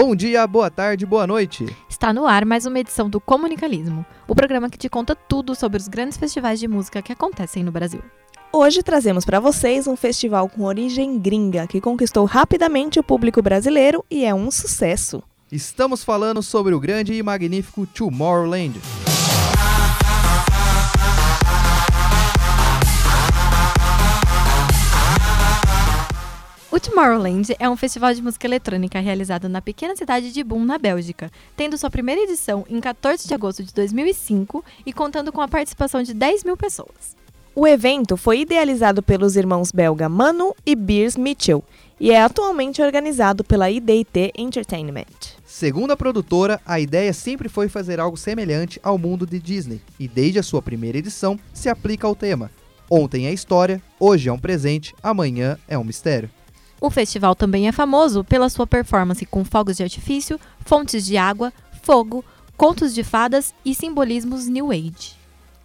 Bom dia, boa tarde, boa noite. Está no ar mais uma edição do Comunicalismo, o programa que te conta tudo sobre os grandes festivais de música que acontecem no Brasil. Hoje trazemos para vocês um festival com origem gringa que conquistou rapidamente o público brasileiro e é um sucesso. Estamos falando sobre o grande e magnífico Tomorrowland. O Tomorrowland é um festival de música eletrônica realizado na pequena cidade de Boom, na Bélgica, tendo sua primeira edição em 14 de agosto de 2005 e contando com a participação de 10 mil pessoas. O evento foi idealizado pelos irmãos belga Manu e Beers Mitchell e é atualmente organizado pela IDT Entertainment. Segundo a produtora, a ideia sempre foi fazer algo semelhante ao mundo de Disney, e desde a sua primeira edição se aplica ao tema. Ontem é história, hoje é um presente, amanhã é um mistério. O festival também é famoso pela sua performance com fogos de artifício, fontes de água, fogo, contos de fadas e simbolismos New Age.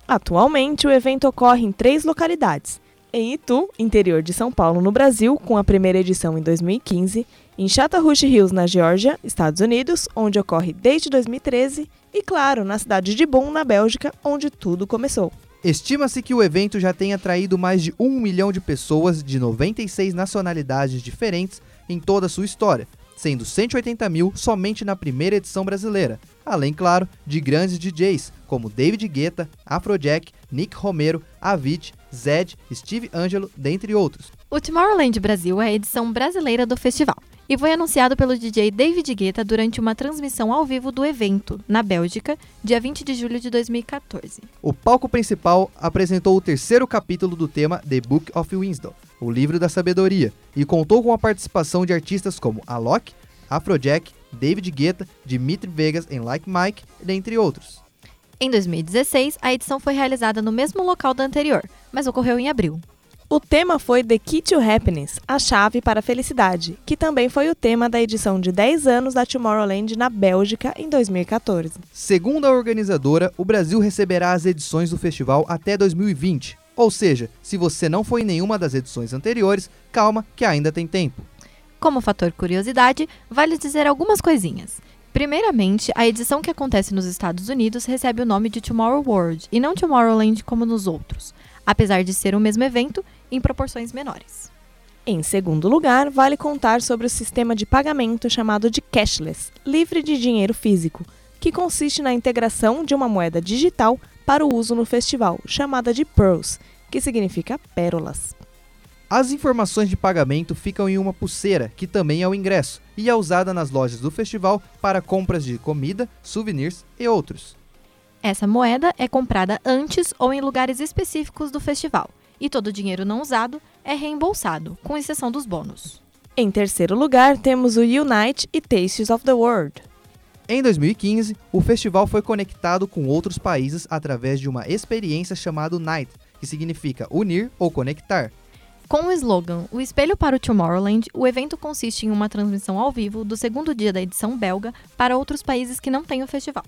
Atualmente, o evento ocorre em três localidades: em Itu, interior de São Paulo, no Brasil, com a primeira edição em 2015, em Chattahoochee Hills, na Geórgia, Estados Unidos, onde ocorre desde 2013, e, claro, na cidade de Bonn, na Bélgica, onde tudo começou. Estima-se que o evento já tenha atraído mais de um milhão de pessoas de 96 nacionalidades diferentes em toda a sua história, sendo 180 mil somente na primeira edição brasileira, além, claro, de grandes DJs como David Guetta, Afrojack, Nick Romero, Avicii, Zed, Steve Angelo, dentre outros. O Tomorrowland Brasil é a edição brasileira do festival e foi anunciado pelo DJ David Guetta durante uma transmissão ao vivo do evento, na Bélgica, dia 20 de julho de 2014. O palco principal apresentou o terceiro capítulo do tema The Book of Wisdom, o livro da sabedoria, e contou com a participação de artistas como Alok, Afrojack, David Guetta, Dimitri Vegas em Like Mike, dentre outros. Em 2016, a edição foi realizada no mesmo local da anterior, mas ocorreu em abril. O tema foi The Key to Happiness, a chave para a felicidade, que também foi o tema da edição de 10 anos da Tomorrowland na Bélgica em 2014. Segundo a organizadora, o Brasil receberá as edições do festival até 2020. Ou seja, se você não foi em nenhuma das edições anteriores, calma que ainda tem tempo. Como fator curiosidade, vale dizer algumas coisinhas. Primeiramente, a edição que acontece nos Estados Unidos recebe o nome de Tomorrow World e não Tomorrowland como nos outros, apesar de ser o mesmo evento em proporções menores. Em segundo lugar, vale contar sobre o sistema de pagamento chamado de cashless, livre de dinheiro físico, que consiste na integração de uma moeda digital para o uso no festival, chamada de Pearls, que significa pérolas. As informações de pagamento ficam em uma pulseira, que também é o ingresso, e é usada nas lojas do festival para compras de comida, souvenirs e outros. Essa moeda é comprada antes ou em lugares específicos do festival, e todo o dinheiro não usado é reembolsado, com exceção dos bônus. Em terceiro lugar, temos o Unite e Tastes of the World. Em 2015, o festival foi conectado com outros países através de uma experiência chamada Night, que significa unir ou conectar. Com o slogan O Espelho para o Tomorrowland, o evento consiste em uma transmissão ao vivo do segundo dia da edição belga para outros países que não têm o festival.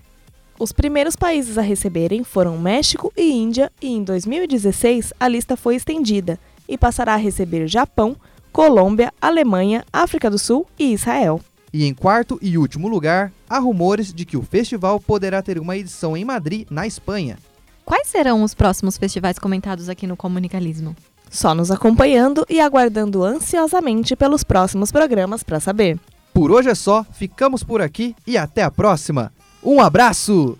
Os primeiros países a receberem foram México e Índia, e em 2016 a lista foi estendida e passará a receber Japão, Colômbia, Alemanha, África do Sul e Israel. E em quarto e último lugar, há rumores de que o festival poderá ter uma edição em Madrid, na Espanha. Quais serão os próximos festivais comentados aqui no Comunicalismo? Só nos acompanhando e aguardando ansiosamente pelos próximos programas para saber. Por hoje é só, ficamos por aqui e até a próxima! Um abraço!